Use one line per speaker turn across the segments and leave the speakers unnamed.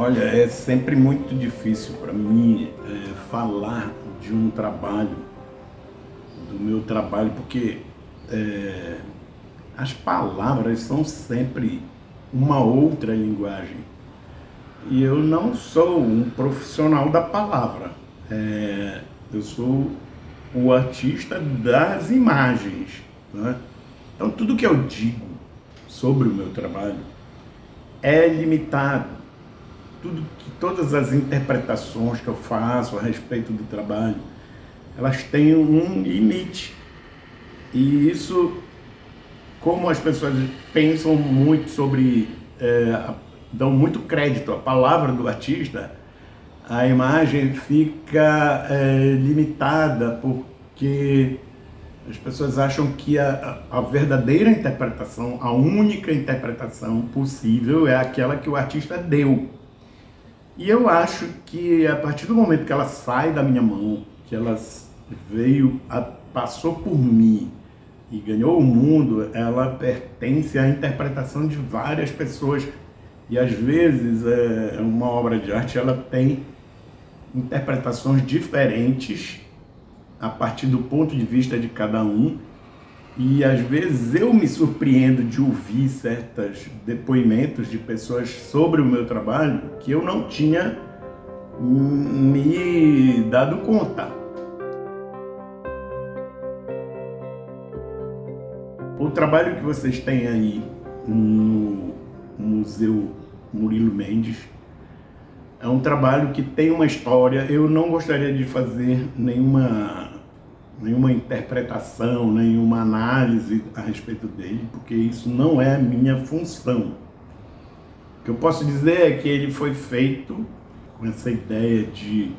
Olha, é sempre muito difícil para mim é, falar de um trabalho, do meu trabalho, porque é, as palavras são sempre uma outra linguagem. E eu não sou um profissional da palavra, é, eu sou o artista das imagens. Né? Então, tudo que eu digo sobre o meu trabalho é limitado tudo que todas as interpretações que eu faço a respeito do trabalho, elas têm um limite. E isso, como as pessoas pensam muito sobre, é, dão muito crédito à palavra do artista, a imagem fica é, limitada porque as pessoas acham que a, a, verdadeira interpretação, a única interpretação possível é aquela que o artista deu. E eu acho que a partir do momento que ela sai da minha mão, que ela veio, a, passou por mim e ganhou o mundo, ela pertence à interpretação de várias pessoas. E às vezes é, uma obra de arte ela tem interpretações diferentes a partir do ponto de vista de cada um e às vezes eu me surpreendo de ouvir certos depoimentos de pessoas sobre o meu trabalho que eu não tinha me dado conta. O trabalho que vocês têm aí no Museu Murilo Mendes é um trabalho que tem uma história. Eu não gostaria de fazer nenhuma nenhuma interpretação, nenhuma análise a respeito dele, porque isso não é a minha função. O que eu posso dizer é que ele foi feito com essa ideia de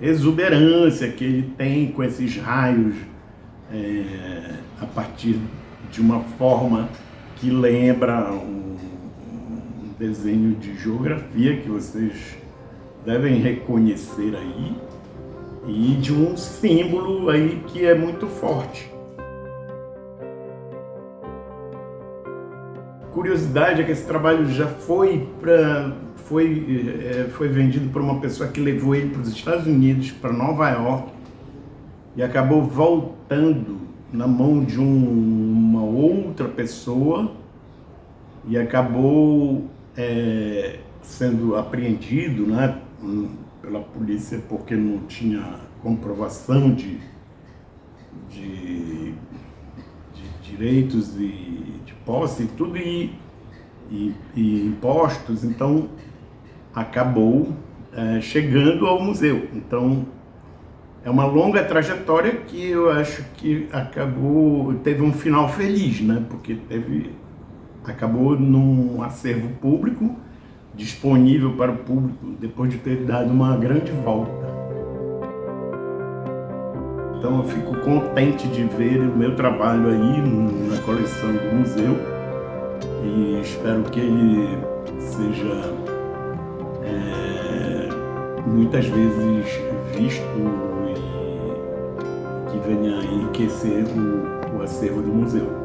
exuberância que ele tem com esses raios é, a partir de uma forma que lembra um, um desenho de geografia que vocês devem reconhecer aí e de um símbolo aí que é muito forte. Curiosidade é que esse trabalho já foi para foi é, foi vendido por uma pessoa que levou ele para os Estados Unidos, para Nova York e acabou voltando na mão de um, uma outra pessoa e acabou é, sendo apreendido, né, pela polícia porque não tinha comprovação de, de, de direitos e de posse e tudo e, e, e impostos, então acabou é, chegando ao museu. Então é uma longa trajetória que eu acho que acabou teve um final feliz, né? Porque teve acabou num acervo público disponível para o público depois de ter dado uma grande volta. Então eu fico contente de ver o meu trabalho aí na coleção do museu e espero que ele seja é, muitas vezes visto e que venha enriquecer o, o acervo do museu.